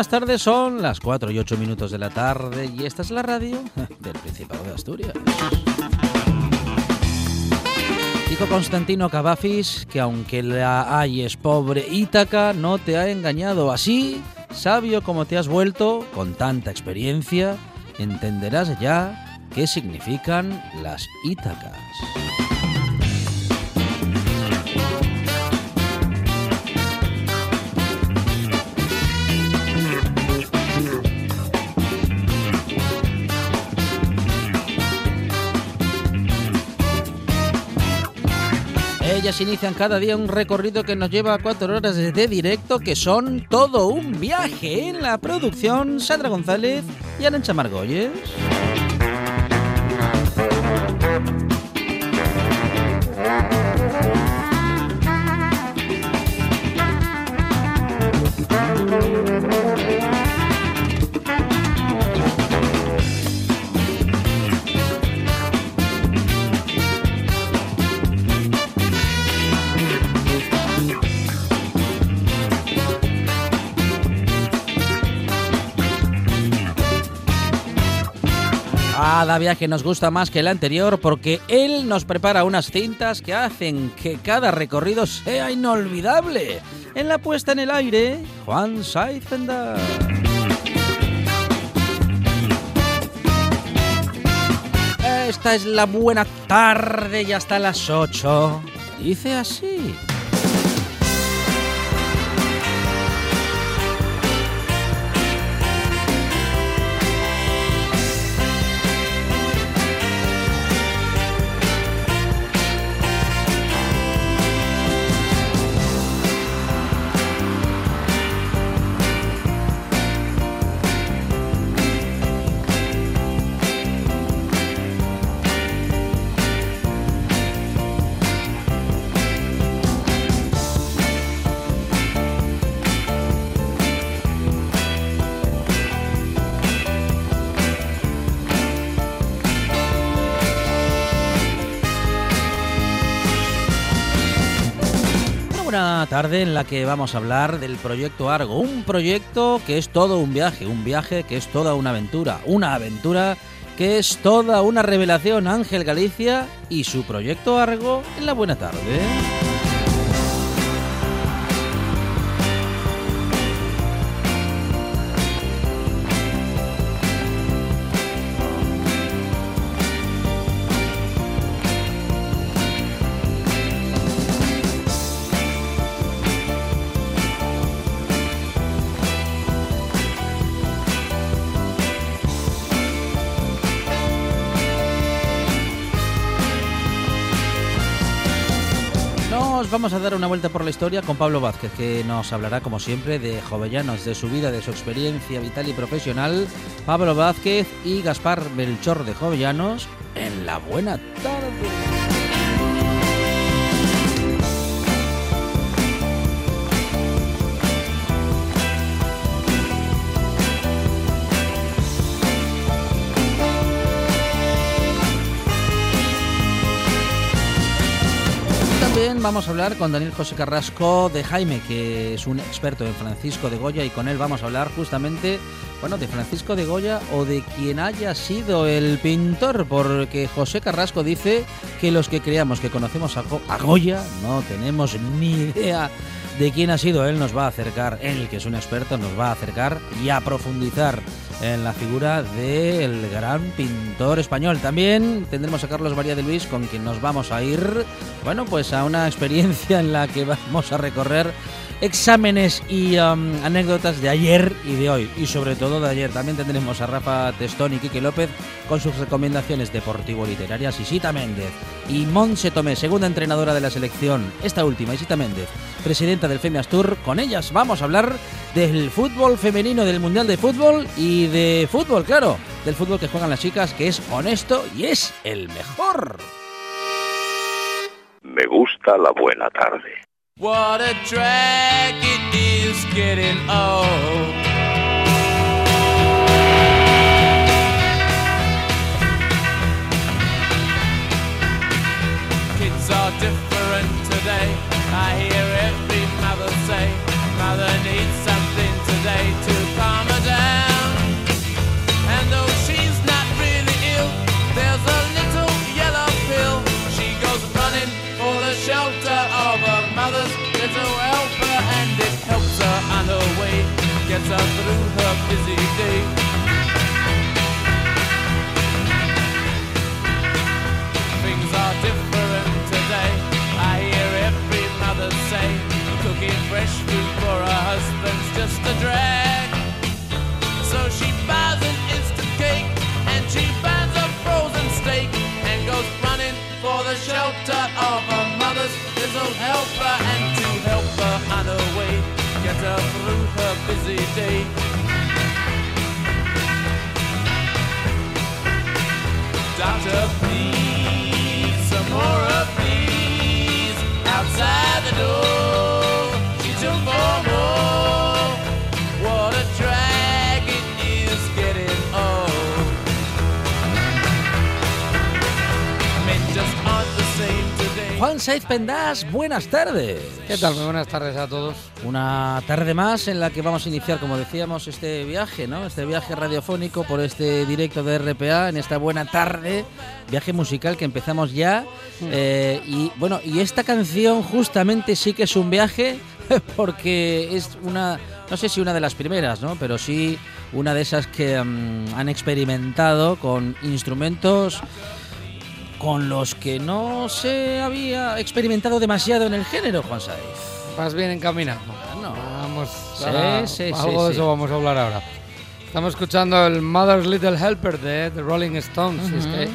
Buenas tardes, son las 4 y 8 minutos de la tarde y esta es la radio del Principado de Asturias. Dijo Constantino Cavafis que aunque la hay es pobre Ítaca, no te ha engañado. Así, sabio como te has vuelto, con tanta experiencia, entenderás ya qué significan las Ítacas. Ellas inician cada día un recorrido que nos lleva a cuatro horas de directo, que son todo un viaje en la producción. Sandra González y Arancha Margolles. Cada viaje nos gusta más que el anterior porque él nos prepara unas cintas que hacen que cada recorrido sea inolvidable. En la puesta en el aire, Juan Saiz Esta es la buena tarde y hasta las 8. Dice así. En la que vamos a hablar del proyecto Argo, un proyecto que es todo un viaje, un viaje que es toda una aventura, una aventura que es toda una revelación Ángel Galicia y su proyecto Argo en la buena tarde. Dar una vuelta por la historia con Pablo Vázquez, que nos hablará, como siempre, de Jovellanos, de su vida, de su experiencia vital y profesional. Pablo Vázquez y Gaspar Melchor de Jovellanos en la buena tarde. Vamos a hablar con Daniel José Carrasco de Jaime, que es un experto en Francisco de Goya, y con él vamos a hablar justamente, bueno, de Francisco de Goya o de quien haya sido el pintor, porque José Carrasco dice que los que creamos que conocemos a, Goya no tenemos ni idea de quién ha sido. Él nos va a acercar, él que es un experto, nos va a acercar y a profundizar en la figura del gran pintor español. También tendremos a Carlos María de Luis con quien nos vamos a ir, bueno, pues a una experiencia en la que vamos a recorrer exámenes y um, anécdotas de ayer y de hoy, y sobre todo de ayer. También tendremos a Rafa Testón y Quique López con sus recomendaciones deportivo-literarias, Isita Méndez y Montse Tomé, segunda entrenadora de la selección, esta última, Isita Méndez, presidenta del Femias Tour. Con ellas vamos a hablar del fútbol femenino, del Mundial de Fútbol y de fútbol, claro, del fútbol que juegan las chicas, que es honesto y es el mejor. Me gusta la buena tarde. What a drag it is getting old. Kids are different today. I hear mother's little helper and to help her on her way, get her through her busy day. Saiz Pendas, buenas tardes. ¿Qué tal? Muy buenas tardes a todos. Una tarde más en la que vamos a iniciar, como decíamos, este viaje, ¿no? Este viaje radiofónico por este directo de RPA en esta buena tarde, viaje musical que empezamos ya. Eh, y bueno, y esta canción justamente sí que es un viaje porque es una, no sé si una de las primeras, ¿no? Pero sí una de esas que mm, han experimentado con instrumentos con los que no se había experimentado demasiado en el género, Juan Saiz. Vas bien encaminado. No. Vamos, Sí, ahora- sí, algo sí, de eso vamos a hablar ahora. Estamos escuchando el Mother's Little Helper de The Rolling Stones. Y es que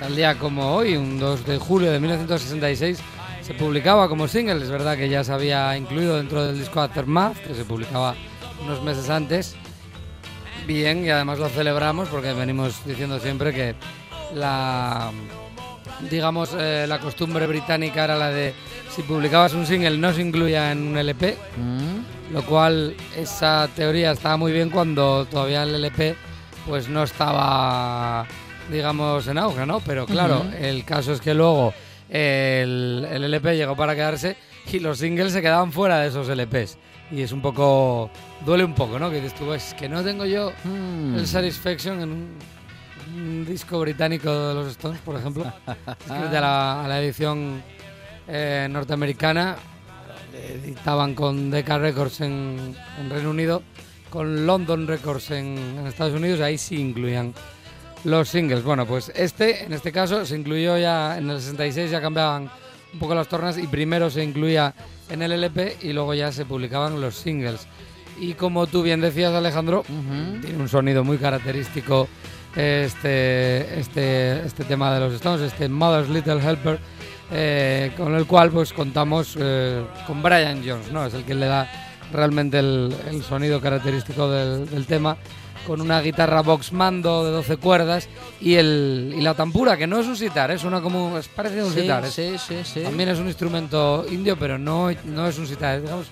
tal día como hoy, un 2 de julio de 1966, se publicaba como single. Es verdad que ya se había incluido dentro del disco Aftermath, que se publicaba unos meses antes. Bien, y además lo celebramos porque venimos diciendo siempre que la digamos, eh, la costumbre británica era la de si publicabas un single no se incluía en un LP, Mm. lo cual esa teoría estaba muy bien cuando todavía el LP pues no estaba, digamos, en auge, ¿no? Pero claro, el caso es que luego el, el LP llegó para quedarse y los singles se quedaban fuera de esos LPs. Y es un poco, duele un poco, ¿no? Que dices tú, es que no tengo yo Mm. el Satisfaction en un, un disco británico de los Stones, por ejemplo, a la, a la edición eh, norteamericana, editaban con Decca Records en, en Reino Unido, con London Records en, en Estados Unidos, ahí sí incluían los singles. Bueno, pues este, en este caso, se incluyó ya en el 66, ya cambiaban un poco las tornas y primero se incluía en el LP y luego ya se publicaban los singles. Y como tú bien decías, Alejandro, tiene un sonido muy característico este, este, este tema de los Stones, este Mother's Little Helper, eh, con el cual pues contamos eh, con Brian Jones, ¿no? Es el que le da realmente el, el sonido característico del, del tema, con una guitarra box mando de 12 cuerdas y, el, y la tampura, que no es un sitar, es una como, es parecido a un Sí, sitar, es- sí, sí, también es un instrumento indio, pero no, no es un sitar. Digamos,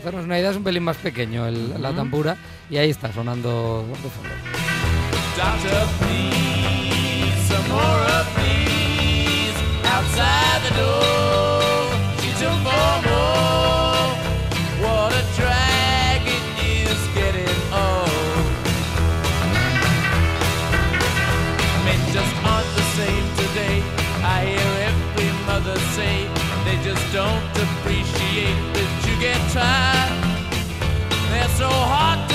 hacernos una idea, es un pelín más pequeño el- la tampura y ahí está sonando de fondo. Doctor, please, some more of these outside the door. She took for more. What a drag it is getting old. Men just aren't the same today. I hear every mother say they just don't appreciate that you get tried. They're so hard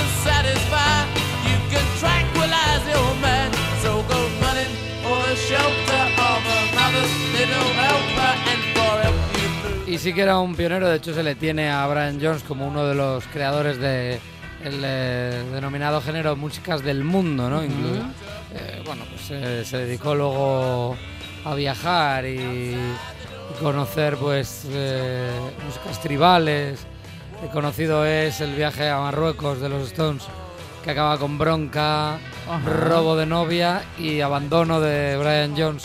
y sí que era un pionero, de hecho se le tiene a Brian Jones como uno de los creadores de el eh, denominado género músicas del mundo, ¿no? Inclu- eh, bueno, pues eh, se dedicó luego a viajar y, y conocer pues eh, músicas tribales. Eh, conocido es el viaje a Marruecos de los Stones, que acaba con bronca, robo de novia y abandono de Brian Jones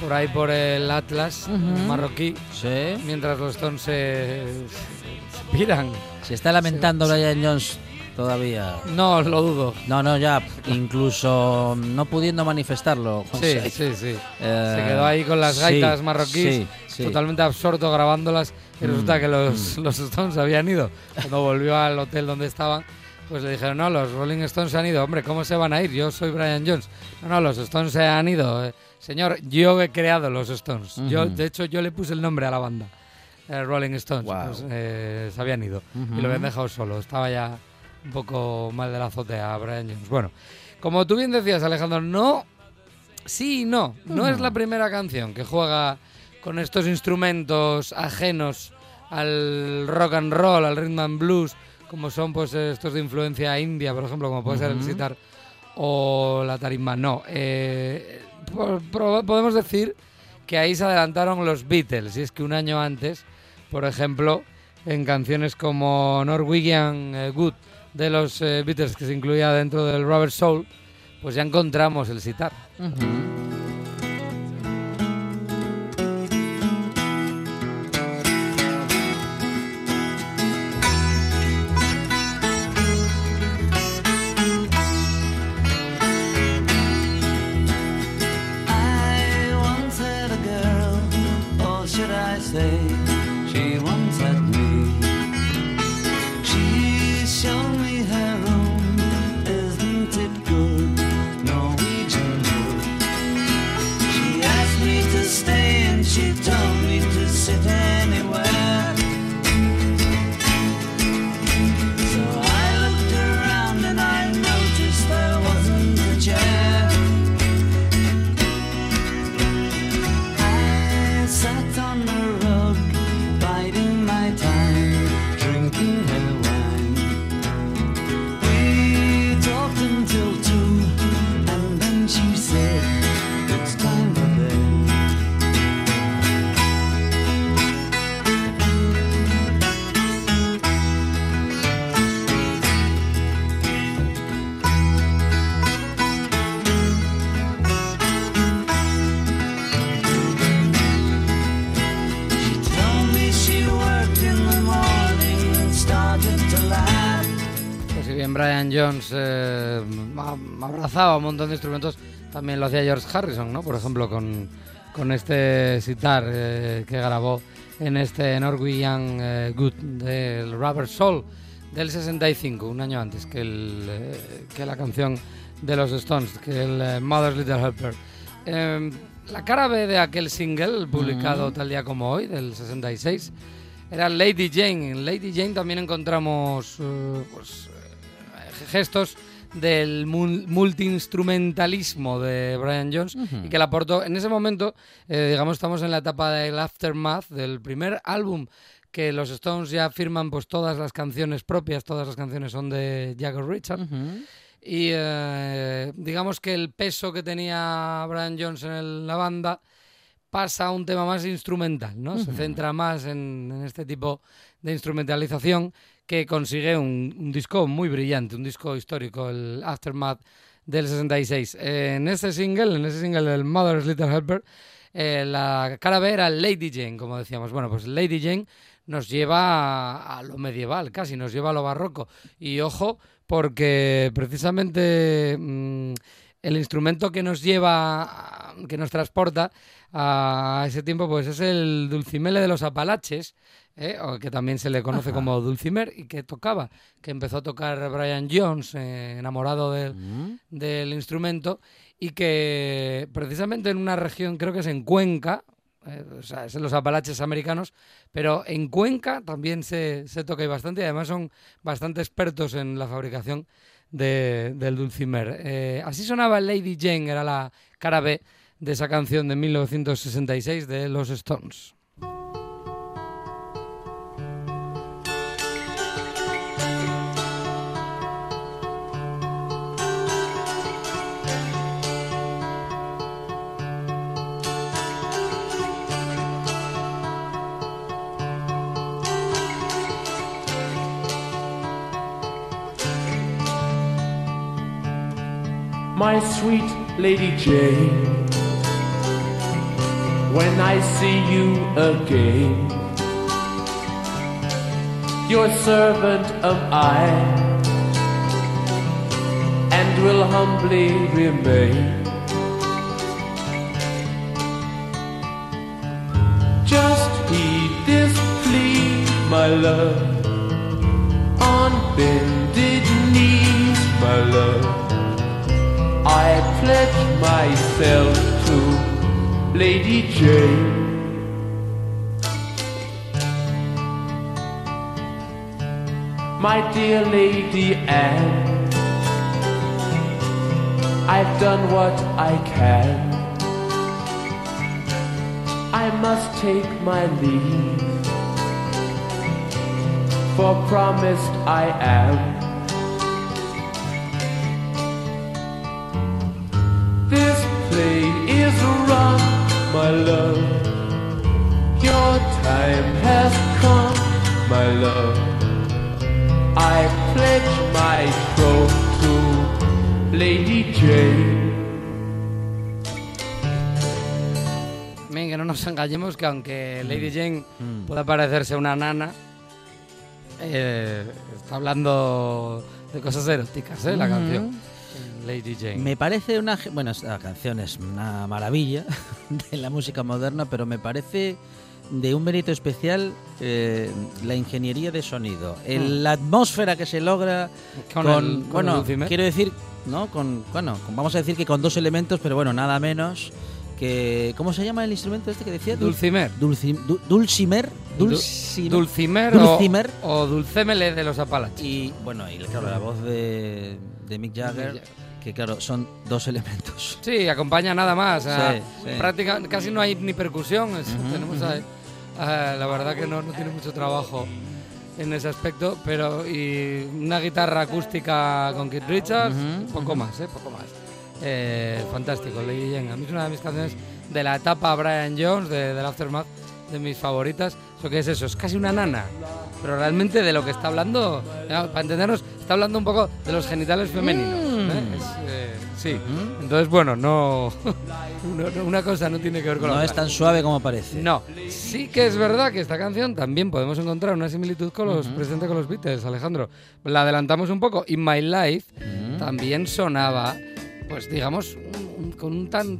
por ahí por el Atlas marroquí, Sí. mientras los Stones se, se- piran. Se está lamentando Brian Jones todavía. No, lo dudo. No, no, ya, incluso no pudiendo manifestarlo. Sí, José. sí, sí. Eh, Se quedó ahí con las sí, gaitas marroquíes, sí, sí. totalmente absorto grabándolas y resulta Mm, que los, los Stones habían ido. Cuando volvió al hotel donde estaban, pues le dijeron, no, los Rolling Stones se han ido. Hombre, ¿cómo se van a ir? Yo soy Brian Jones. No, no, los Stones se han ido. Señor, yo he creado los Stones. Yo, de hecho, yo le puse el nombre a la banda. eh, Rolling Stones. Pues, eh, se habían ido y lo habían dejado solo. Estaba ya un poco mal de la azotea Brian Jones. Bueno, como tú bien decías, Alejandro, no Sí y no. No es la primera canción que juega con estos instrumentos ajenos al rock and roll, al rhythm and blues, como son pues estos de influencia india, por ejemplo, como puede ser el sitar o la tarimba. No. eh, podemos decir que ahí se adelantaron los Beatles, y es que un año antes, por ejemplo, en canciones como Norwegian eh, Good de los eh, Beatles, que se incluía dentro del Rubber Soul, pues ya encontramos el sitar. También lo hacía George Harrison, ¿no? Por ejemplo, con, con este sitar eh, que grabó en este Norwegian eh, Good del Rubber Soul del 65, un año antes que, el, eh, que la canción de los Stones, que el eh, Mother's Little Helper. Eh, la cara B de aquel single, publicado tal día como hoy, del 66, era Lady Jane. En Lady Jane también encontramos eh, pues, eh, gestos del mul- multiinstrumentalismo de Brian Jones y que le aportó. En ese momento, eh, digamos, estamos en la etapa del aftermath del primer álbum que los Stones ya firman pues todas las canciones propias, todas las canciones son de Jagger Richard. Y eh, digamos que el peso que tenía Brian Jones en el- la banda pasa a un tema más instrumental, ¿no? Se centra más en, en este tipo de instrumentalización que consigue un, un disco muy brillante, un disco histórico, el Aftermath del 66. Eh, en este single, en ese single del Mother's Little Helper, eh, la cara B era Lady Jane, como decíamos. Bueno, pues Lady Jane nos lleva a, lo medieval, casi nos lleva a lo barroco. Y ojo, porque precisamente mm, el instrumento que nos lleva, que nos transporta a ese tiempo, pues es el dulcimele de los Apalaches, ¿eh? o que también se le conoce como dulcimer, y que tocaba, que empezó a tocar Brian Jones, eh, enamorado del, del instrumento, y que precisamente en una región, creo que es en Cuenca, eh, o sea, es en los Apalaches americanos, pero en Cuenca también se, se toca y bastante, y además son bastante expertos en la fabricación de- del dulcimer. Eh, así sonaba Lady Jane, era la cara B de esa canción de 1966 de los Stones. Sweet Lady Jane. When I see you again, your servant am I, and will humbly remain. Just heed this plea, my love, on bended Pledge myself to Lady Jane. My dear Lady Anne, I've done what I can. I must take my leave, for promised I am. Love. Your time has come, my love. I pledge my troth to Lady Jane. Bien, que no nos engañemos que aunque Lady Jane Mm. pueda parecerse una nana, eh, está hablando de cosas eróticas, ¿eh? La Ujú. canción. Lady Jane. Me parece una... Bueno, esta canción es una maravilla de la música moderna, pero me parece de un mérito especial eh, la ingeniería de sonido, el- la atmósfera que se logra Con con, el- con el bueno, quiero decir, ¿no? Con, bueno, con- vamos a decir que con dos elementos, pero bueno, nada menos que ¿cómo se llama el instrumento este que decía? Dul- Dulcimer. Dulci- du- dulcimer, dulcimer, Dulcimer, Dulcimer. O, o Dulcémele de los Apalaches. y bueno, y claro, la voz de, de Mick Jagger, Mick Jagger. Que claro, son dos elementos. Sí, acompaña nada más. Sí, sí. práctica- casi no hay ni percusión. tenemos ahí- ah, la verdad que no, no tiene mucho trabajo en ese aspecto, pero y una guitarra acústica con Keith Richards, Ujú, poco más, ¿eh? Poco más. Eh, fantástico, Lady Jane. A mí es una de mis canciones de la etapa Brian Jones, de, del Aftermath, de mis favoritas. Eso que es eso, es casi una nana. Pero realmente de lo que está hablando, eh, para entendernos, está hablando un poco de los genitales femeninos. ¿Eh? Es, eh, sí. ¿Mm? Entonces, bueno, no, no- no- una cosa no tiene que ver con la No otra. es tan suave como parece. No, sí que es verdad que esta canción también podemos encontrar una similitud con los Ujú. presente con los Beatles, Alejandro. La adelantamos un poco. In My Life Mm. también sonaba, pues digamos, un- un- con un tan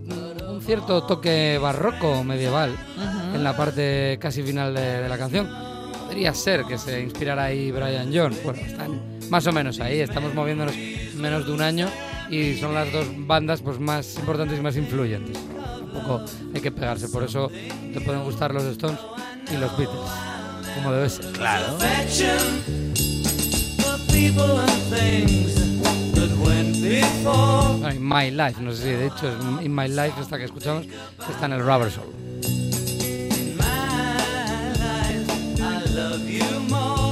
un cierto toque barroco medieval Ujú. en la parte casi final de, de la canción. Podría ser que se inspirara ahí Brian Jones. Bueno, están más o menos ahí, estamos moviéndonos menos de un año y son las dos bandas pues más importantes y más influyentes. Tampoco hay que pegarse, por eso te pueden gustar los Stones y los Beatles, como debe ser. Claro. Bueno, In My Life, no sé si de hecho es In My Life esta que escuchamos, que está en el Rubber Soul. In my life, I love you more.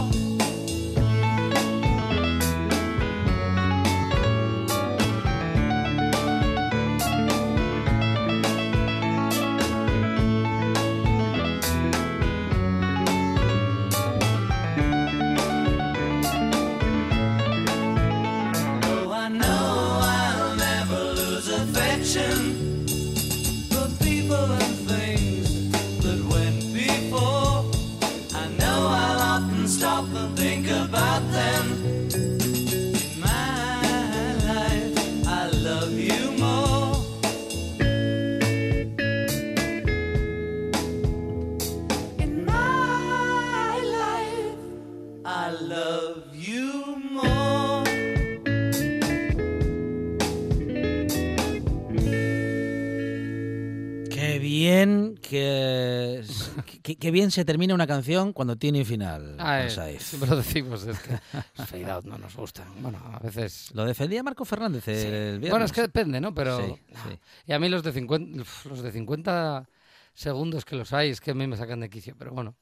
Que bien se termina una canción cuando tiene final. Ah, eh, siempre lo decimos, es que fade out no nos gustan. Bueno, a veces... Lo defendía Marco Fernández el viernes. Bueno, es que depende, ¿no? Pero... Sí, no. sí. Y a mí los de 50, uf, los de 50 segundos que los hay es que a mí me sacan de quicio. Pero bueno,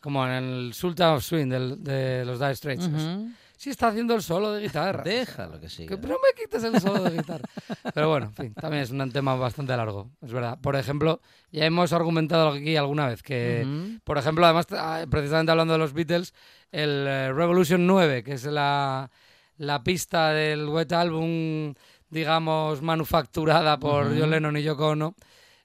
como en el Sultan of Swing de los Dire Straits. Ujú. Sí está haciendo el solo de guitarra. Déjalo que Que siga. no me quites el solo de guitarra. Pero bueno, en fin, también es un tema bastante largo, es verdad. Por ejemplo, ya hemos argumentado aquí alguna vez que, por ejemplo, además, ah, precisamente hablando de los Beatles, el eh, Revolution 9, que es la, la pista del Wet Album digamos, manufacturada por Ujú. John Lennon y Yoko Ono,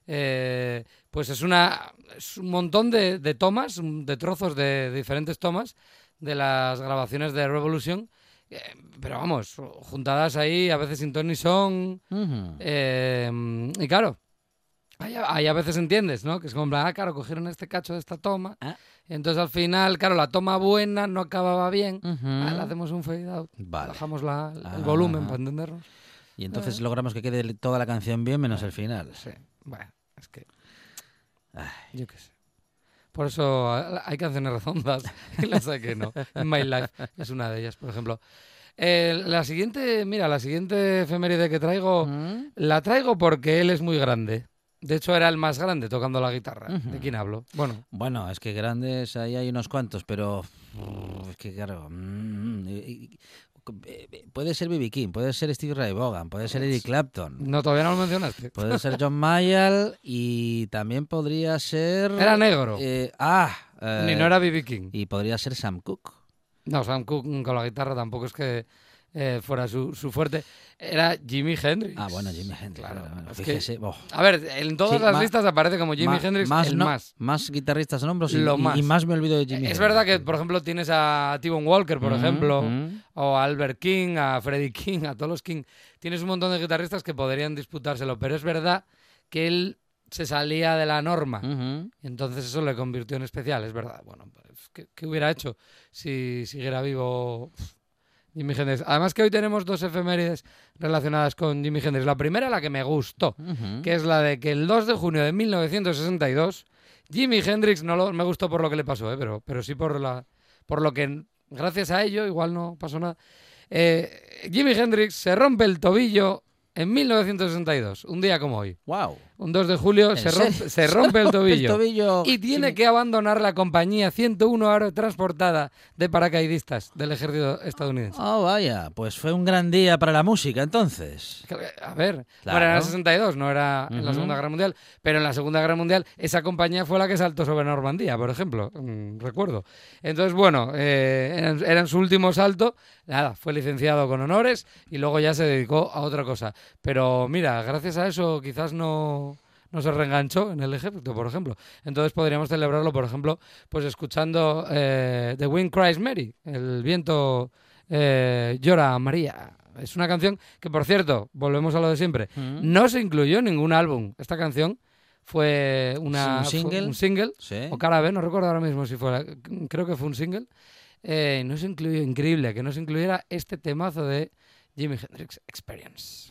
eh, pues es, una, es un montón de, de tomas, de trozos de diferentes tomas de las grabaciones de Revolution, eh, pero vamos, juntadas ahí, a veces sin ton ni son, eh, y claro, ahí, a- ahí a veces entiendes, ¿no? Que es como, ah, claro, cogieron este cacho de esta toma. Ah. Entonces al final, claro, la toma buena no acababa bien. Ah, le hacemos un fade out. Vale. Bajamos la- el Ah. volumen para entendernos. Y entonces logramos que quede toda la canción bien menos el final. Sí, bueno, es que. Ay. Yo qué sé. Por eso hay canciones redondas y las hay que no. In My Life es una de ellas, por ejemplo. Eh, la siguiente, mira, la siguiente efeméride que traigo, Mm. la traigo porque él es muy grande. De hecho, era el más grande tocando la guitarra. Ujú. ¿De quién hablo? Bueno, Bueno, es que grandes ahí hay unos cuantos, pero es que claro, mm, puede ser B.B. King, puede ser Steve Ray Vaughan, puede ser Eric Clapton, no, todavía no lo mencionaste. puede ser John Mayall y también podría ser Era negro. eh, ah, eh, Ni no era B.B. King. y podría ser Sam Cooke. No, Sam Cooke con la guitarra tampoco es que eh, fuera su, su fuerte. Era Jimi Hendrix. Ah, bueno, Jimi Hendrix. Claro, bueno, que- fíjese, oh, A ver, en todas Sí, las listas aparece como Jimi Hendrix el no- más. más guitarristas nombros y, Lo y- más. y más me olvido de Jimi Es Hendrix. verdad que, por ejemplo, tienes a T-Bone Walker, por Mm, ejemplo, mm. o a Albert King, a Freddie King, a todos los King. Tienes un montón de guitarristas que podrían disputárselo, pero es verdad que él se salía de la norma. Y entonces eso le convirtió en especial, es verdad. Bueno, pues, ¿qué, qué hubiera hecho si siguiera vivo Jimi Hendrix? Además que hoy tenemos dos efemérides relacionadas con Jimi Hendrix. La primera, la que me gustó, que es la de que el 2 de junio de 1962, Jimi Hendrix, no lo- me gustó por lo que le pasó, ¿eh? pero, pero sí por, la, por lo que, gracias a ello, igual no pasó nada. Eh, Jimi Hendrix se rompe el tobillo en 1962, un día como hoy. Wow. Un 2 de julio ¿En se rompe, se rompe el tobillo. tobillo. Y tiene que abandonar la compañía 101 aerotransportada de paracaidistas del ejército estadounidense. Oh, vaya, pues fue un gran día para la música entonces. A ver, Claro. bueno, era el 62, no era en la. Segunda Guerra Mundial, pero en la Segunda Guerra Mundial esa compañía fue la que saltó sobre Normandía, por ejemplo, mm, recuerdo. Entonces, bueno, eh, era en su último salto, nada, fue licenciado con honores y luego ya se dedicó a otra cosa. Pero mira, gracias a eso quizás no, no se reenganchó en el ejército, por ejemplo. Entonces podríamos celebrarlo, por ejemplo, pues escuchando eh, The Wind Cries Mary, el viento eh, llora María. Es una canción que, por cierto, volvemos a lo de siempre, Mm. no se incluyó en ningún álbum. Esta canción fue una ¿Un single? un single Sí. o cara B, no recuerdo ahora mismo si fue, creo que fue un single. Eh, no se incluyó, increíble que no se incluyera este temazo de Jimi Hendrix Experience.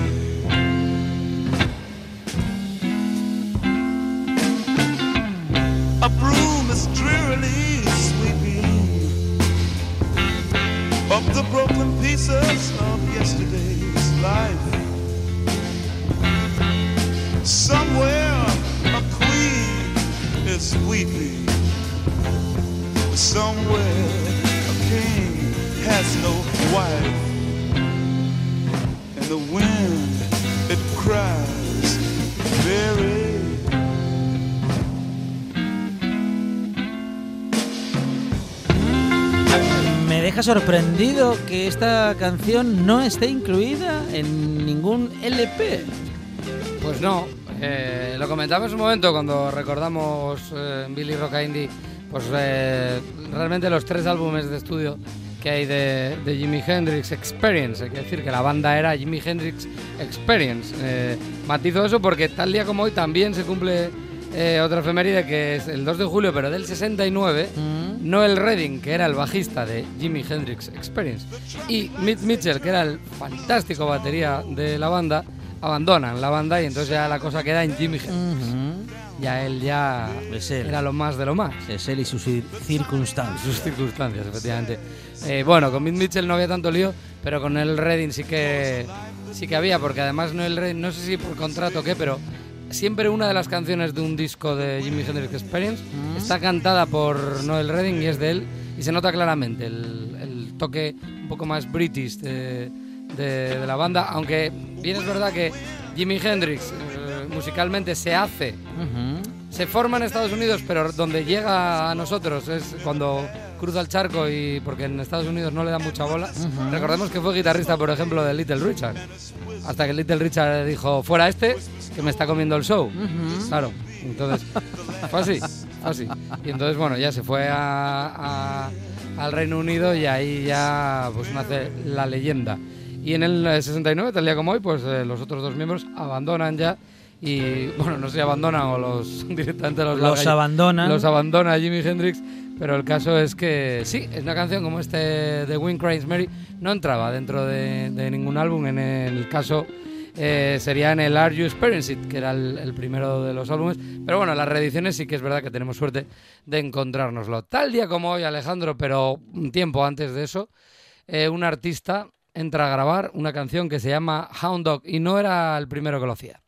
drearily sweeping up the broken pieces of yesterday's life. Somewhere a queen is weeping. Somewhere a king has no wife. And the wind, it cries very deja sorprendido que esta canción no esté incluida en ningún LP. Pues no, eh, lo comentaba en su momento cuando recordamos eh, Billy Rock Indie, pues eh, realmente los tres álbumes de estudio que hay de, de Jimi Hendrix Experience, hay que decir que la banda era Jimi Hendrix Experience. Eh, matizo eso porque tal día como hoy también se cumple eh, otra efeméride que es el 2 de julio, pero del 69. Noel Redding, que era el bajista de Jimi Hendrix Experience, y Mitch Mitchell, que era el fantástico batería de la banda, abandonan la banda y entonces ya la cosa queda en Jimi Hendrix. Ya él ya Es él. era lo más de lo más. Es él y sus cir- circunstancias. sus circunstancias, efectivamente. Eh, bueno, con Mitch Mitchell no había tanto lío, pero con el Redding sí que sí que había, porque además Noel Redding, no sé si por contrato o qué, pero siempre una de las canciones de un disco de Jimi Hendrix Experience. Está cantada por Noel Redding y es de él, y se nota claramente el, el toque un poco más british de, de- de la banda, aunque bien es verdad que Jimi Hendrix eh, musicalmente se hace. Se forma en Estados Unidos, pero donde llega a nosotros es cuando cruza el charco y porque en Estados Unidos no le dan mucha bola. Recordemos que fue guitarrista, por ejemplo, de Little Richard. Hasta que Little Richard dijo, fuera este, que me está comiendo el show. Claro, entonces fue así, fue así. Y entonces, bueno, ya se fue a- a- al Reino Unido y ahí ya pues nace la leyenda. Y en el eh, 69, tal día como hoy, pues eh, los otros dos miembros abandonan ya y, bueno, no sé si abandonan o los directamente los, Los abandonan. Los abandona Jimi Hendrix, pero el caso es que sí, es una canción como este de Wing Cranes Mary no entraba dentro de, de ningún álbum. En el caso eh, sería en el Are You Experience It, que era el, primero de los álbumes. Pero bueno, las reediciones sí que es verdad que tenemos suerte de encontrárnoslo. Tal día como hoy, Alejandro, pero un tiempo antes de eso, eh, un artista entra a grabar una canción que se llama Hound Dog y no era el primero que lo hacía.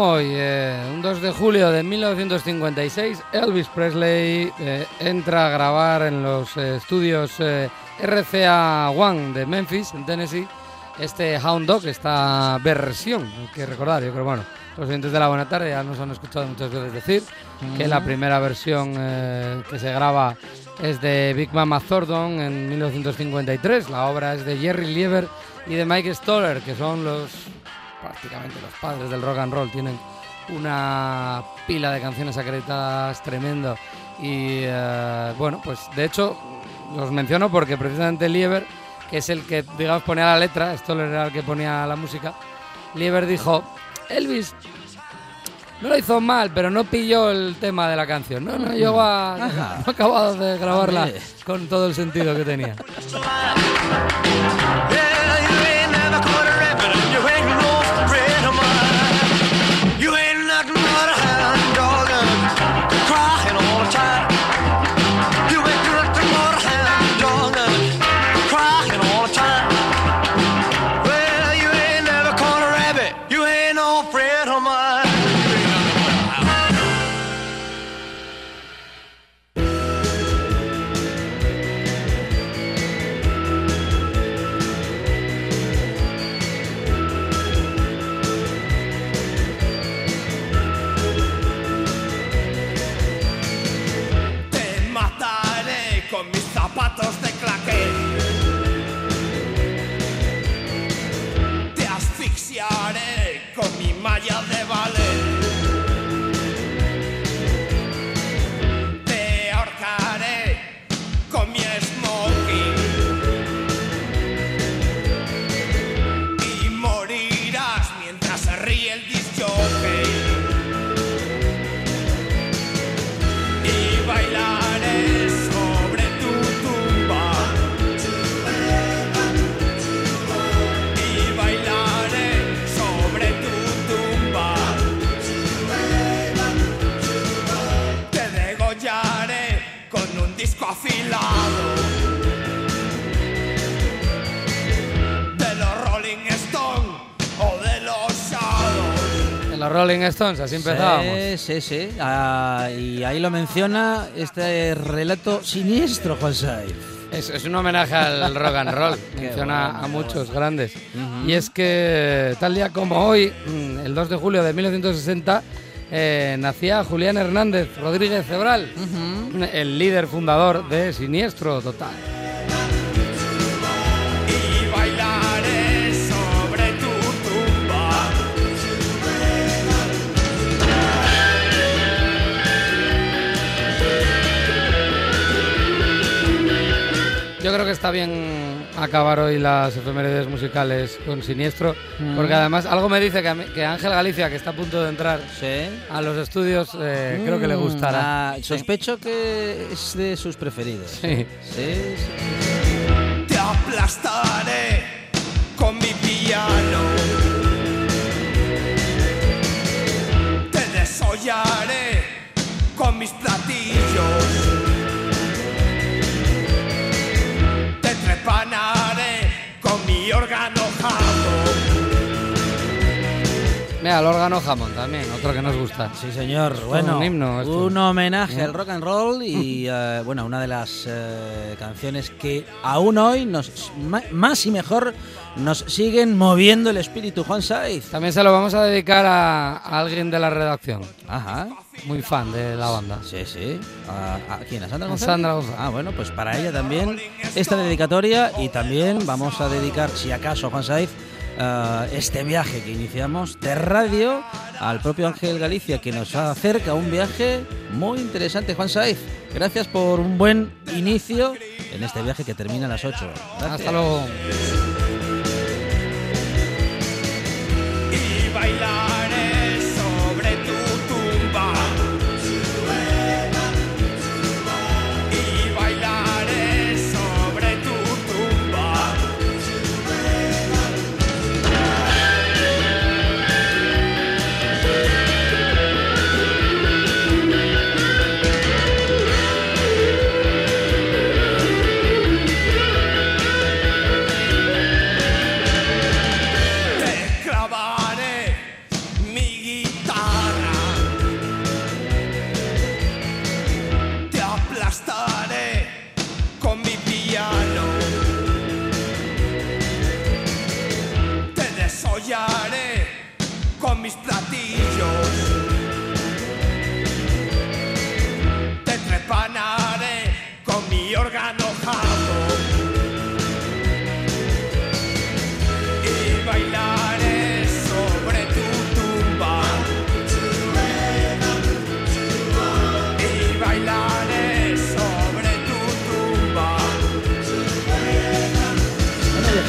Como hoy, eh, un 2 de julio de 1956, Elvis Presley eh, entra a grabar en los eh, estudios RCA One de Memphis, en Tennessee, este Hound Dog, esta versión. Hay que recordar, yo creo, bueno, los oyentes de la buena tarde ya nos han escuchado muchas veces decir que la primera versión que se graba es de Big Mama Thornton en 1953. La obra es de Jerry Lieber y de Mike Stoller, que son los prácticamente los padres del rock and roll. Tienen una pila de canciones acreditadas tremendo. Y eh, bueno, pues de hecho los menciono porque precisamente Lieber, que es el que, digamos, ponía la letra, Stoller era el que ponía la música, Lieber dijo, Elvis no lo hizo mal, pero no pilló el tema de la canción. No, no llegó a... No ha acabado de grabarla con todo el sentido que tenía. Los Rolling Stones, así empezábamos. Sí, sí, sí. Ah, y ahí lo menciona este relato siniestro, Juan Saiz. Es, es un homenaje al rock and roll, menciona bueno, a muchos grandes. Y es que tal día como hoy, mm, el 2 de julio de 1960, eh, nacía Julián Hernández Rodríguez Cebral, el líder fundador de Siniestro Total. Yo creo que está bien acabar hoy las efemérides musicales con Siniestro, porque además algo me dice que, a mí- que Ángel Galicia, que está a punto de entrar Sí. a los estudios, eh, creo que le gustará. Ah, sospecho que es de sus preferidos. Sí. Sí, sí. Te aplastaré con mi piano. Te desollaré con mis platillos. Mira, el órgano Hammond también, otro que nos gusta. Sí, señor. Bueno, un himno esto. un homenaje al rock and roll y, eh, bueno, una de las eh, canciones que aún hoy nos más y mejor nos siguen moviendo el espíritu, Juan Saiz. También se lo vamos a dedicar a, a alguien de la redacción, Ajá. muy fan de la banda. Sí, sí. ¿A, a quién? ¿A Sandra González? Sandra González. Ah, bueno, pues para ella también esta dedicatoria y también vamos a dedicar, si acaso, Juan Saiz, eh, este viaje que iniciamos de radio al propio Ángel Galicia, que nos acerca a un viaje muy interesante, Juan Saiz. Gracias por un buen inicio en este viaje que termina a las 8. Gracias. Hasta luego. Con mis platillos.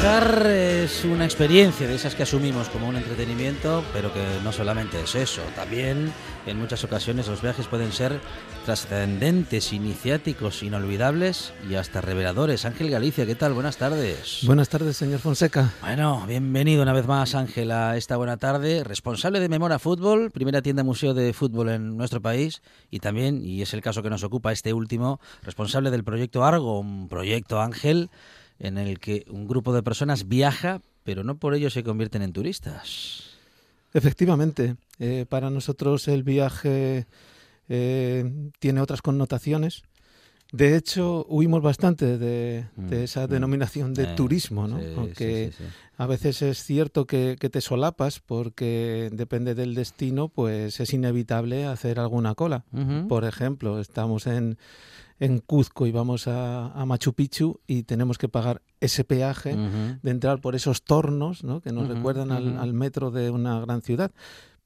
Viajar es una experiencia de esas que asumimos como un entretenimiento, pero que no solamente es eso. También, en muchas ocasiones, los viajes pueden ser trascendentes, iniciáticos, inolvidables y hasta reveladores. Ángel Galicia, ¿qué tal? Buenas tardes. Buenas tardes, señor Fonseca. Bueno, bienvenido una vez más, Ángel, a esta buena tarde. Responsable de Memora Fútbol, primera tienda museo de fútbol en nuestro país, y también, y es el caso que nos ocupa este último, responsable del proyecto Argo, un proyecto Ángel en el que un grupo de personas viaja, pero no por ello se convierten en turistas. Efectivamente, eh, para nosotros el viaje eh, tiene otras connotaciones. De hecho, huimos bastante de, de Mm, esa mm. denominación de Eh, turismo, ¿no? sí, Aunque sí, sí. a veces es cierto que, que te solapas porque depende del destino, pues es inevitable hacer alguna cola. Por ejemplo, estamos en, en Cuzco y vamos a, a Machu Picchu y tenemos que pagar ese peaje de entrar por esos tornos ¿no? que nos recuerdan al metro de una gran ciudad.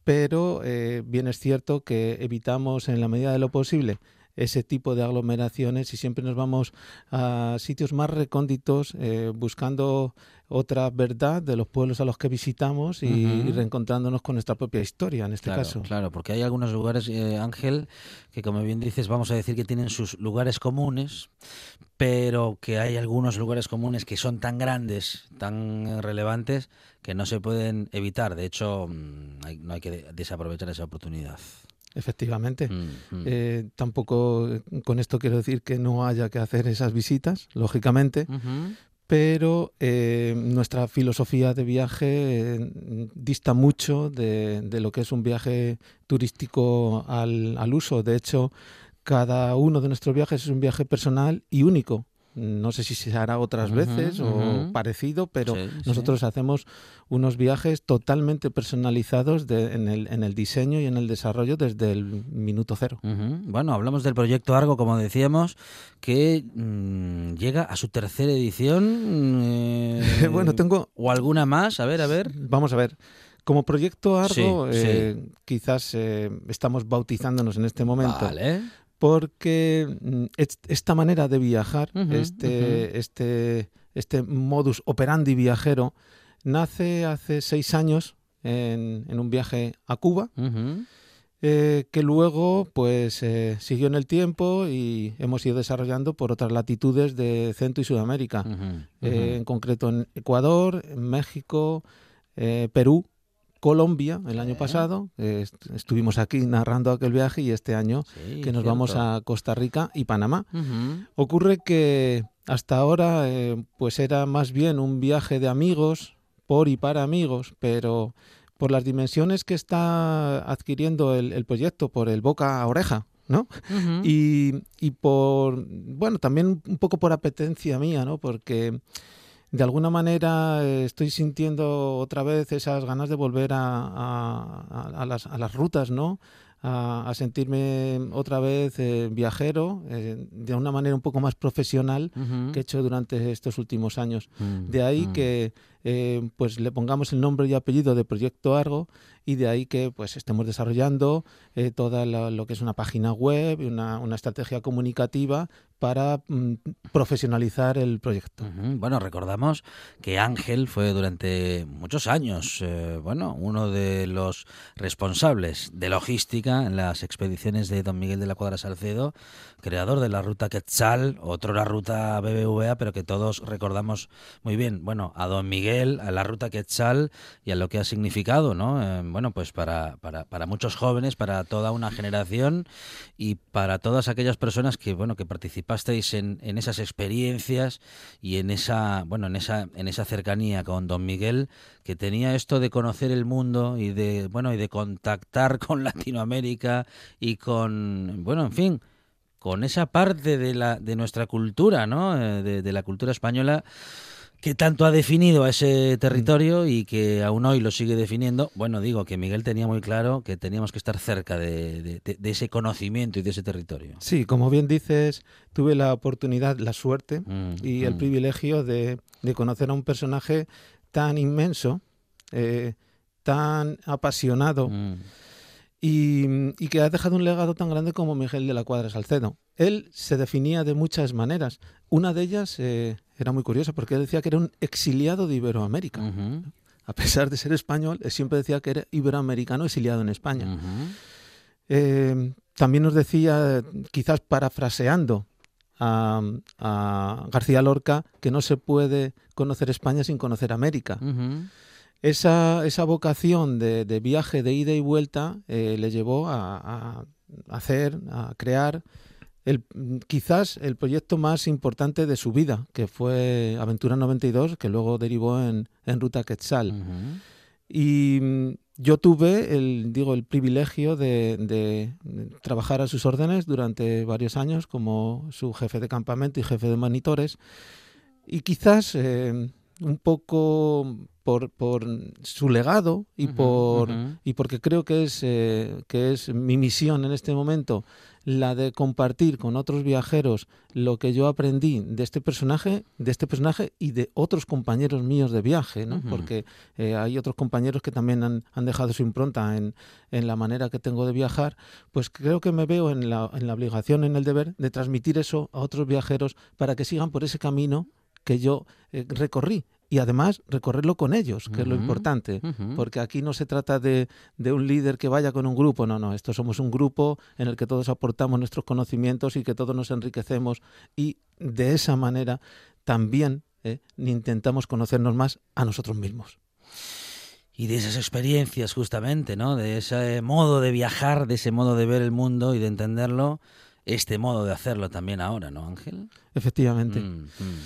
Pero eh, bien es cierto que evitamos en la medida de lo posible ese tipo de aglomeraciones y siempre nos vamos a sitios más recónditos eh, buscando otra verdad de los pueblos a los que visitamos y, reencontrándonos con nuestra propia historia en este claro, caso. Claro, porque hay algunos lugares, eh, Ángel, que como bien dices, vamos a decir que tienen sus lugares comunes, pero que hay algunos lugares comunes que son tan grandes, tan eh, relevantes, que no se pueden evitar. De hecho, mm, hay- no hay que de- desaprovechar esa oportunidad. Efectivamente. Mm, mm. Eh, tampoco eh, con esto quiero decir que no haya que hacer esas visitas, lógicamente, pero eh, nuestra filosofía de viaje eh, dista mucho de, de lo que es un viaje turístico al, al uso. De hecho, cada uno de nuestros viajes es un viaje personal y único. No sé si se hará otras veces o parecido, pero Sí, sí. nosotros hacemos unos viajes totalmente personalizados de- en, el, en el diseño y en el desarrollo desde el minuto cero. Bueno, hablamos del proyecto Argo, como decíamos, que mm, llega a su tercera edición. eh, Bueno, tengo- O alguna más, a ver, a ver. Vamos a ver. Como proyecto Argo, sí. eh, quizás eh, estamos bautizándonos en este momento. Vale. Porque mm, es- esta manera de viajar, este, este, este modus operandi viajero, nace hace seis años en, en un viaje a Cuba, eh, que luego pues eh, siguió en el tiempo y hemos ido desarrollando por otras latitudes de Centro y Sudamérica, eh, en concreto en Ecuador, en México, Perú. Colombia el año pasado, est- estuvimos aquí narrando aquel viaje y este año Sí, que nos vamos a Costa Rica y Panamá. Ocurre que hasta ahora eh, pues era más bien un viaje de amigos por y para amigos, pero por las dimensiones que está adquiriendo el, el proyecto, por el boca a oreja, ¿no? Y, y por, bueno, también un poco por apetencia mía, ¿no? Porque de alguna manera eh, estoy sintiendo otra vez esas ganas de volver a, a- a- a las, a las rutas, ¿no? A, sentirme otra vez eh, viajero eh, de una manera un poco más profesional que he hecho durante estos últimos años. Mm, De ahí mm. que eh, pues le pongamos el nombre y apellido de Proyecto Argo y de ahí que pues estemos desarrollando eh, toda la- lo que es una página web y una, una estrategia comunicativa para mm, profesionalizar el proyecto. Bueno, recordamos que Ángel fue durante muchos años, eh, bueno, uno de los responsables de logística en las expediciones de Don Miguel de la Cuadra Salcedo, creador de la ruta Quetzal, otro la ruta BBVA, pero que todos recordamos muy bien, bueno, a Don Miguel, a la ruta Quetzal y a lo que ha significado, ¿no? Eh, bueno, pues para, para, para muchos jóvenes, para toda una generación y para todas aquellas personas que bueno que participasteis en, en esas experiencias y en esa bueno en esa en esa cercanía con don Miguel que tenía esto de conocer el mundo y de bueno y de contactar con Latinoamérica y con bueno en fin con esa parte de la de nuestra cultura no Eh, de, de la cultura española que tanto ha definido a ese territorio y que aún hoy lo sigue definiendo. Bueno, digo que Miguel tenía muy claro que teníamos que estar cerca de, de- de- de ese conocimiento y de ese territorio. Sí, como bien dices, tuve la oportunidad, la suerte Mm, y el mm. privilegio de, de conocer a un personaje tan inmenso, eh, tan apasionado Mm, y, y que ha dejado un legado tan grande como Miguel de la Cuadra Salcedo. Él se definía de muchas maneras. Una de ellas eh, era muy curiosa porque él decía que era un exiliado de Iberoamérica. A pesar de ser español, él siempre decía que era iberoamericano exiliado en España. Eh, también nos decía, quizás parafraseando a, a García Lorca, que no se puede conocer España sin conocer América. Esa, esa vocación de, de viaje de ida y vuelta eh, le llevó a, a hacer, a crear el, quizás el proyecto más importante de su vida, que fue Aventura 92, que luego derivó en, en Ruta Quetzal. Ujú. Y mm, yo tuve el, digo, el privilegio de, de trabajar a sus órdenes durante varios años como su jefe de campamento y jefe de monitores. Y quizás eh, un poco por, por su legado y, por, y porque creo que es, eh, que es mi misión en este momento la de compartir con otros viajeros lo que yo aprendí de este personaje, de este personaje y de otros compañeros míos de viaje, ¿no? Porque eh, hay otros compañeros que también han, han dejado su impronta en, en la manera que tengo de viajar, pues creo que me veo en la, en la obligación, en el deber de transmitir eso a otros viajeros para que sigan por ese camino que yo eh, recorrí y además recorrerlo con ellos, que es lo importante. Porque aquí no se trata de, de un líder que vaya con un grupo, no, no, esto somos un grupo en el que todos aportamos nuestros conocimientos y que todos nos enriquecemos y de esa manera también eh, intentamos conocernos más a nosotros mismos. Y de esas experiencias justamente, ¿no? De ese modo de viajar, de ese modo de ver el mundo y de entenderlo, este modo de hacerlo también ahora, ¿no, Ángel? Efectivamente. Mm, mm.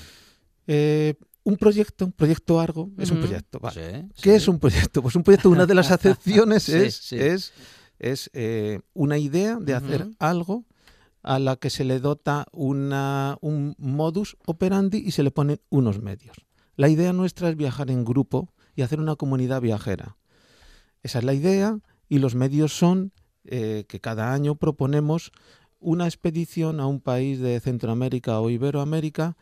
Eh, un proyecto, un proyecto Argo, es un Ujú. proyecto. vale. Sí, ¿Qué sí. es un proyecto? Pues un proyecto, una de las acepciones es, sí. es, es eh, una idea de hacer algo a la que se le dota una, un modus operandi y se le ponen unos medios. La idea nuestra es viajar en grupo y hacer una comunidad viajera. Esa es la idea y los medios son eh, que cada año proponemos una expedición a un país de Centroamérica o Iberoamérica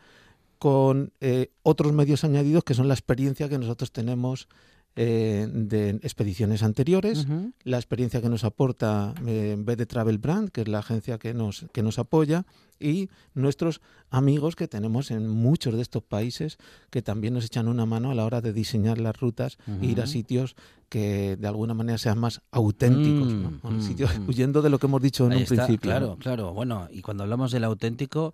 con eh, otros medios añadidos que son la experiencia que nosotros tenemos eh, de expediciones anteriores, la experiencia que nos aporta eh, BD Travel Brand, que es la agencia que nos, que nos apoya, y nuestros amigos que tenemos en muchos de estos países que también nos echan una mano a la hora de diseñar las rutas e ir a sitios que de alguna manera sean más auténticos. Mm, mm, sitios- mm. huyendo de lo que hemos dicho en Ahí un está, principio. Claro, ¿no? claro. Bueno, y cuando hablamos del auténtico,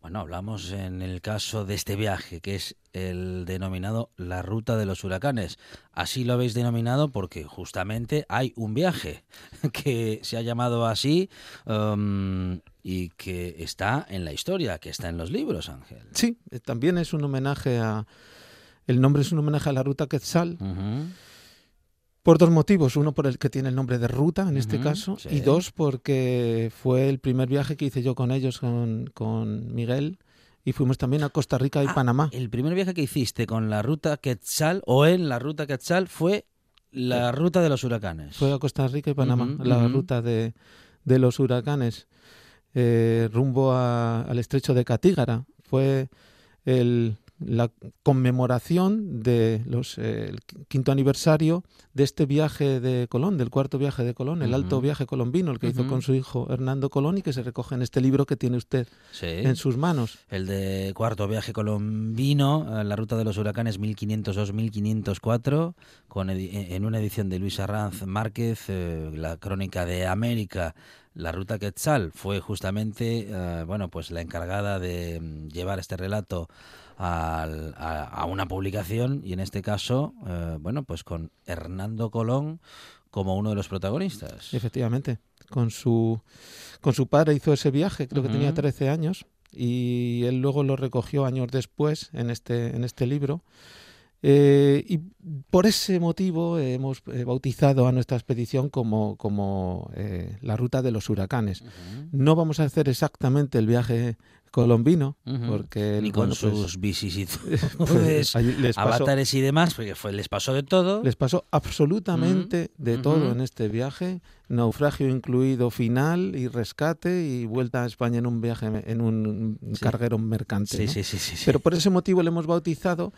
bueno, hablamos en el caso de este viaje, que es el denominado la ruta de los huracanes. Así lo habéis denominado porque justamente hay un viaje que se ha llamado así um, y que está en la historia, que está en los libros, Ángel. Sí, eh, también es un homenaje a... El nombre es un homenaje a la ruta Quetzal. Por dos motivos. Uno, por el que tiene el nombre de ruta, en este caso. sí. Y dos, porque fue el primer viaje que hice yo con ellos, con, con Miguel. Y fuimos también a Costa Rica y Ah, Panamá. El primer viaje que hiciste con la ruta Quetzal o en la ruta Quetzal fue la ruta de los huracanes. Fue a Costa Rica y Panamá, la ruta de, de los huracanes, eh, rumbo a- al estrecho de Catígara. Fue el, la conmemoración de los eh, quinto aniversario de este viaje de Colón, del cuarto viaje de Colón, el alto viaje colombino, el que hizo con su hijo Hernando Colón y que se recoge en este libro que tiene usted Sí. en sus manos. El de cuarto viaje colombino, eh, la ruta de los huracanes 1502-1504, con edi- en una edición de Luis Arranz Márquez, eh, la crónica de América. La ruta Quetzal fue justamente, eh, bueno, pues la encargada de mm, llevar este relato al- a, a una publicación y en este caso, eh, bueno, pues con Hernando Colón como uno de los protagonistas. Efectivamente, con su, con su padre hizo ese viaje, creo que tenía Ujú. 13 años, y él luego lo recogió años después en este, en este libro. Eh, y por ese motivo hemos eh, bautizado a nuestra expedición como, como eh, la ruta de los huracanes. No vamos a hacer exactamente el viaje colombino, porque Ni con bueno, pues, sus vicisitudes, pues, les pasó- avatares y demás, porque fue, les pasó de todo. Les pasó absolutamente de todo en este viaje, naufragio incluido final y rescate y vuelta a España en un viaje en un Sí. carguero mercante. Sí, ¿no? sí, sí, sí, sí. Pero por ese motivo le hemos bautizado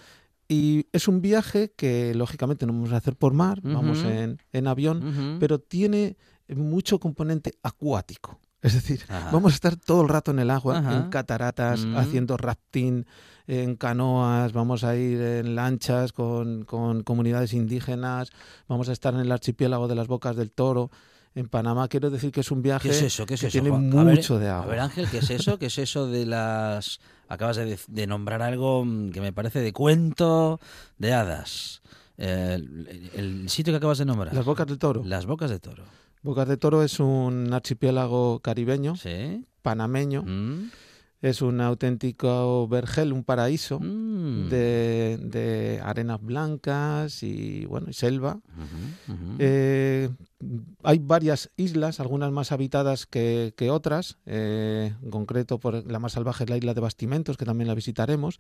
y es un viaje que lógicamente no vamos a hacer por mar, vamos en, en avión, pero tiene mucho componente acuático. Es decir, Ajá. vamos a estar todo el rato en el agua, Ajá. en cataratas, Mm. haciendo rafting, en canoas, vamos a ir en lanchas con, con comunidades indígenas, vamos a estar en el archipiélago de las Bocas del Toro, en Panamá. Quiero decir que es un viaje ¿Qué es eso? ¿Qué es que eso? tiene Juan? A ver, mucho de agua. A ver, Ángel, ¿qué es eso? ¿Qué es eso de las... Acabas de, de nombrar algo mm, que me parece de cuento de hadas. Eh, el, el sitio que acabas de nombrar. Las Bocas del Toro. Las bocas de toro. Bocas del Toro es un archipiélago caribeño, ¿Sí? panameño. Mm. Es un auténtico vergel, un paraíso Mm. de, de arenas blancas y bueno y selva. Eh, hay varias islas, algunas más habitadas que, que otras. eh, en concreto, por la más salvaje es la isla de Bastimentos, que también la visitaremos.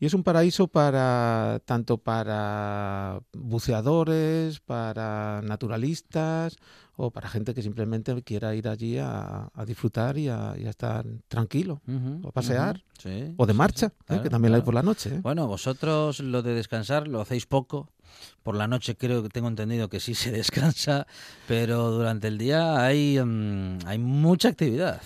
Y es un paraíso para tanto para buceadores, para naturalistas o para gente que simplemente quiera ir allí a, a disfrutar y a, y a estar tranquilo. Ujú, o a pasear. Sí, O de sí, marcha, sí. ¿eh? Claro, que también la hay claro. por la noche. ¿eh? Bueno, vosotros lo de descansar lo hacéis poco. Por la noche creo que tengo entendido que sí se descansa, pero durante el día hay, mm, hay mucha actividad.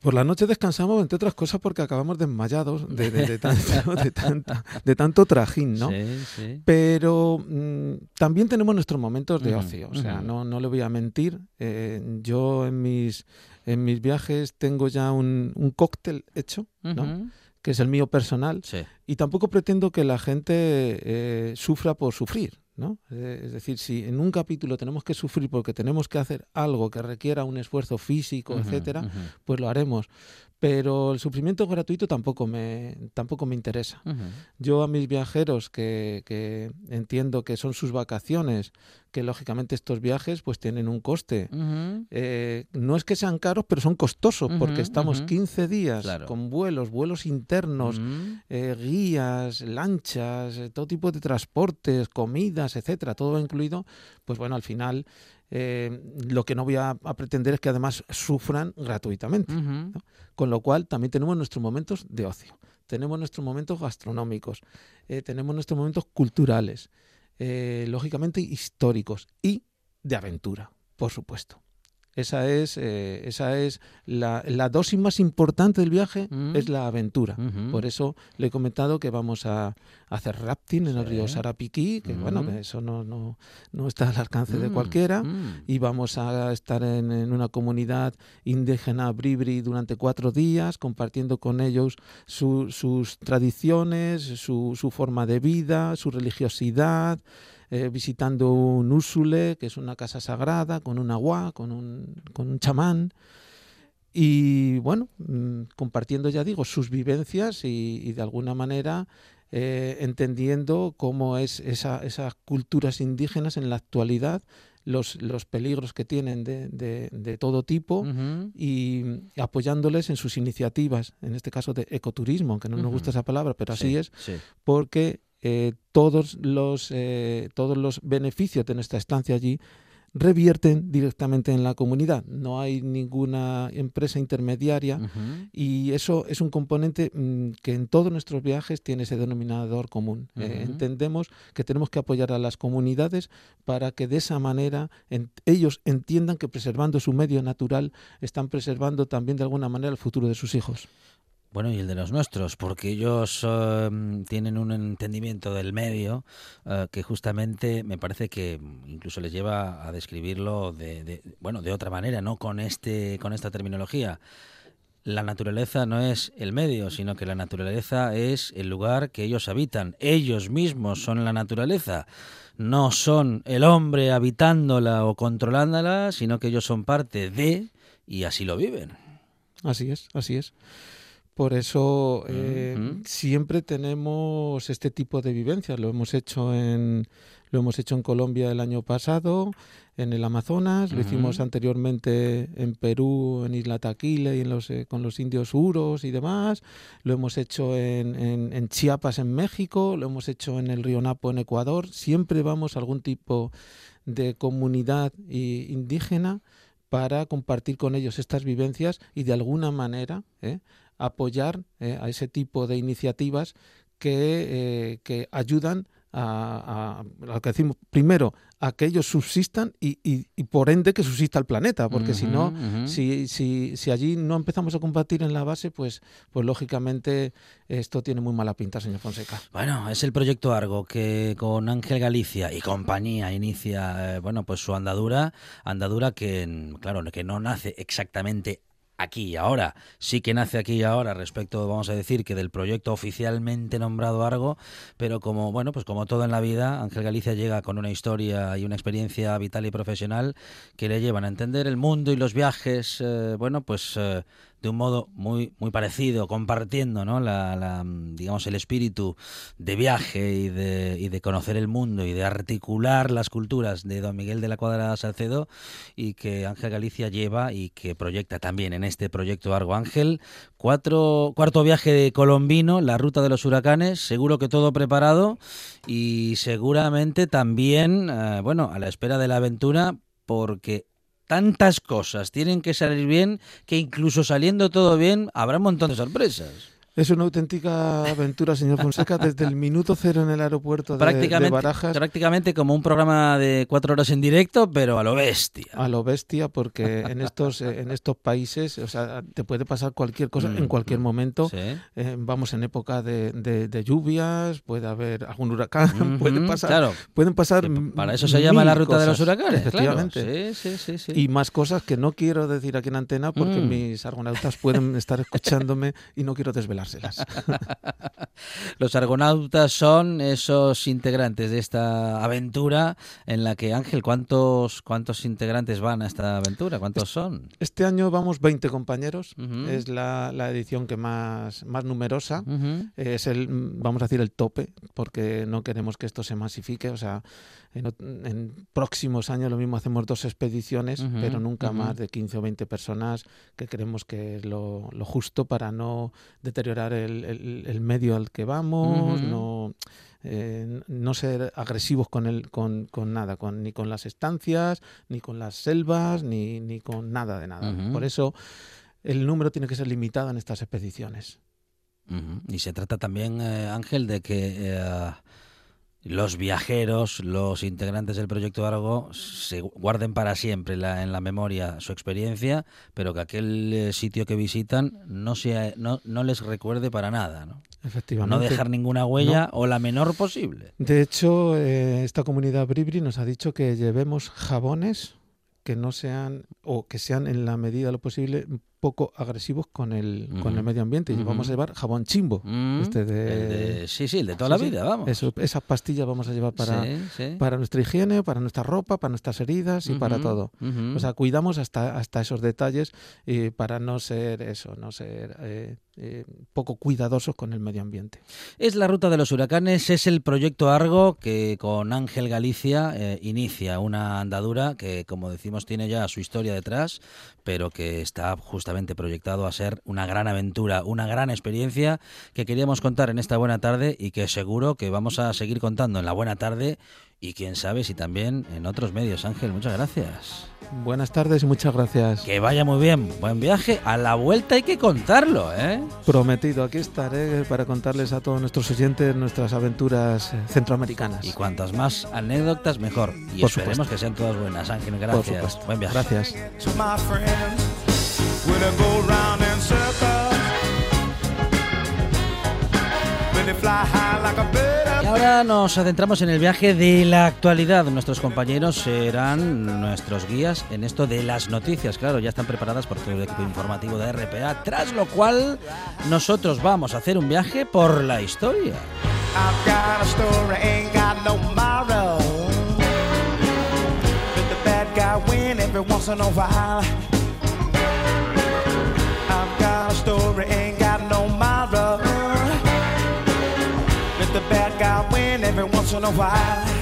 Por la noche descansamos, entre otras cosas, porque acabamos desmayados de, de- de tanto, de, tanta- de tanto trajín, ¿no? Sí, sí. Pero mm, también tenemos nuestros momentos de ocio, o sea, no, no le voy a mentir. eh, yo en mis, en mis viajes tengo ya un, un cóctel hecho, ¿no? Que es el mío personal, Sí. y tampoco pretendo que la gente eh, sufra por sufrir. ¿No? Eh, Es decir, si en un capítulo tenemos que sufrir porque tenemos que hacer algo que requiera un esfuerzo físico, etcétera, pues lo haremos. Pero el sufrimiento gratuito tampoco me, tampoco me interesa. Yo a mis viajeros que, que entiendo que son sus vacaciones, que lógicamente estos viajes pues tienen un coste. Eh, no es que sean caros, pero son costosos porque estamos ujú. 15 días Claro. con vuelos, vuelos internos, eh, guías, lanchas, eh, todo tipo de transportes, comidas, etcétera, todo incluido, pues bueno, al final eh, lo que no voy a, a pretender es que además sufran gratuitamente. Con lo cual también tenemos nuestros momentos de ocio, tenemos nuestros momentos gastronómicos, eh, tenemos nuestros momentos culturales, eh, lógicamente históricos y de aventura, por supuesto. Esa es, eh, esa es la, la dosis más importante del viaje, Mm. es la aventura. Por eso le he comentado que vamos a, a hacer rafting en el río Sarapiquí, que bueno, Mm. que eso no, no, no está al alcance de Mm, cualquiera y vamos a estar en, en una comunidad indígena bribri durante cuatro días, compartiendo con ellos su- sus tradiciones, su, su forma de vida, su religiosidad, eh, visitando un úsule, que es una casa sagrada, con un agua, con un, con un chamán. Y bueno, mm, compartiendo, ya digo, sus vivencias y, y de alguna manera eh, entendiendo cómo es esa, esas culturas indígenas en la actualidad, los, los peligros que tienen de, de- de todo tipo y apoyándoles en sus iniciativas, en este caso de ecoturismo, aunque no nos gusta esa palabra, pero así Sí, es, sí. porque eh, todos, los, eh, todos los beneficios de nuestra estancia allí revierten directamente en la comunidad. No hay ninguna empresa intermediaria y eso es un componente mm, que en todos nuestros viajes tiene ese denominador común. Eh, entendemos que tenemos que apoyar a las comunidades para que de esa manera en- ellos entiendan que preservando su medio natural están preservando también de alguna manera el futuro de sus hijos. Bueno, y el de los nuestros, porque ellos eh, tienen un entendimiento del medio eh, que justamente me parece que incluso les lleva a describirlo de, de- bueno, de otra manera, no con este, con esta terminología. La naturaleza no es el medio, sino que la naturaleza es el lugar que ellos habitan. Ellos mismos son la naturaleza. No son el hombre habitándola o controlándola, sino que ellos son parte de y así lo viven. Así es, así es. Por eso eh, siempre tenemos este tipo de vivencias. Lo hemos hecho en lo hemos hecho en Colombia el año pasado, en el Amazonas, lo hicimos anteriormente en Perú, en Isla Taquile y en los, eh, con los indios uros y demás. Lo hemos hecho en, en- en Chiapas, en México. Lo hemos hecho en el río Napo, en Ecuador. Siempre vamos a algún tipo de comunidad i- indígena para compartir con ellos estas vivencias y de alguna manera ¿eh? Apoyar eh, a ese tipo de iniciativas que, eh, que ayudan a, a- lo que decimos primero a que ellos subsistan y, y- y por ende que subsista el planeta porque si no si, si, si allí no empezamos a combatir en la base pues pues lógicamente esto tiene muy mala pinta señor Fonseca. Bueno, es el proyecto Argo que con Ángel Galicia y compañía inicia, eh, bueno, pues su andadura, andadura que, claro, que no nace exactamente aquí y ahora, sí que nace aquí y ahora respecto, vamos a decir, que del proyecto oficialmente nombrado Argo, pero como, bueno, pues como todo en la vida, Ángel Galicia llega con una historia y una experiencia vital y profesional que le llevan a entender el mundo y los viajes, eh, bueno, pues eh, de un modo muy muy parecido, compartiendo, ¿no? La, la, digamos el espíritu de viaje y de, y de conocer el mundo y de articular las culturas de Don Miguel de la Cuadra Salcedo y que Ángel Galicia lleva y que proyecta también en este proyecto Argo Ángel. Cuatro, cuarto viaje de colombino, la ruta de los huracanes, seguro que todo preparado y seguramente también, eh, bueno, a la espera de la aventura porque tantas cosas tienen que salir bien que incluso saliendo todo bien habrá un montón de sorpresas. Es una auténtica aventura señor Fonseca desde el minuto cero en el aeropuerto de, de prácticamente, Barajas prácticamente como un programa de cuatro horas en directo, pero a lo bestia. a lo bestia porque en estos eh, en estos países o sea te puede pasar cualquier cosa Mm, en cualquier mm, momento Sí. Eh, vamos en época de, de- de lluvias puede haber algún huracán puede Ujú, pasar Claro, pueden pasar que para eso se llama la ruta de los huracanes. claro. efectivamente Sí, sí, sí, sí. y más cosas que no quiero decir aquí en antena porque Mm. mis argonautas pueden estar escuchándome y no quiero desvelar Los argonautas son esos integrantes de esta aventura en la que, Ángel, ¿cuántos, cuántos integrantes van a esta aventura? ¿Cuántos son? Este año vamos 20 compañeros, es la, la edición que más, más numerosa. Es el, vamos a decir, el tope, porque no queremos que esto se masifique. O sea, en, próximos años lo mismo hacemos dos expediciones, pero nunca más de 15 o 20 personas, que creemos que es lo, lo justo para no deteriorar el, el- el medio al que vamos, no, eh, no ser agresivos con, el, con, con nada, con, ni con las estancias, ni con las selvas, ni, ni con nada de nada. Por eso el número tiene que ser limitado en estas expediciones. Y se trata también, eh, Ángel, de que eh, los viajeros, los integrantes del proyecto Argo, se guarden para siempre la- en la memoria su experiencia, pero que aquel eh, sitio que visitan no, sea, no, no les recuerde para nada. ¿no? Efectivamente. No dejar ninguna huella o la menor posible. De hecho, eh, esta comunidad Bribri nos ha dicho que llevemos jabones que no sean o que sean en la medida de lo posible poco agresivos con el, con el medio ambiente. Y vamos a llevar jabón chimbo. Mm, Este de- sí, sí, el de toda Sí, la sí. vida, vamos. Eso, esas pastillas vamos a llevar para, Sí, para nuestra higiene, para nuestra ropa, para nuestras heridas y para todo. O sea, cuidamos hasta, hasta esos detalles y para no ser eso, no ser eh, eh, poco cuidadosos con el medio ambiente. Es la ruta de los huracanes, es el proyecto Argo que con Ángel Galicia eh, inicia una andadura que, como decimos, tiene ya su historia detrás, pero que está justamente proyectado a ser una gran aventura, una gran experiencia que queríamos contar en esta buena tarde y que seguro que vamos a seguir contando en la buena tarde y quién sabe si también en otros medios. Ángel, muchas gracias. Buenas tardes y muchas gracias. Que vaya muy bien, buen viaje. A la vuelta hay que contarlo, ¿eh? Prometido, aquí estaré para contarles a todos nuestros oyentes nuestras aventuras centroamericanas. Y cuantas más anécdotas, mejor. Y Por esperemos supuesto. que sean todas buenas. Ángel, Por gracias. supuesto. Buen viaje. Gracias. To my friends when I go round in circles. When they fly high like a bird. Y ahora nos adentramos en el viaje de la actualidad. Nuestros compañeros serán nuestros guías en esto de las noticias. Claro, ya están preparadas por todo el equipo informativo de RPA. Tras lo cual, nosotros vamos a hacer un viaje por la historia. Story, ain't got no tomorrow. Let the bad guy win every once in a while.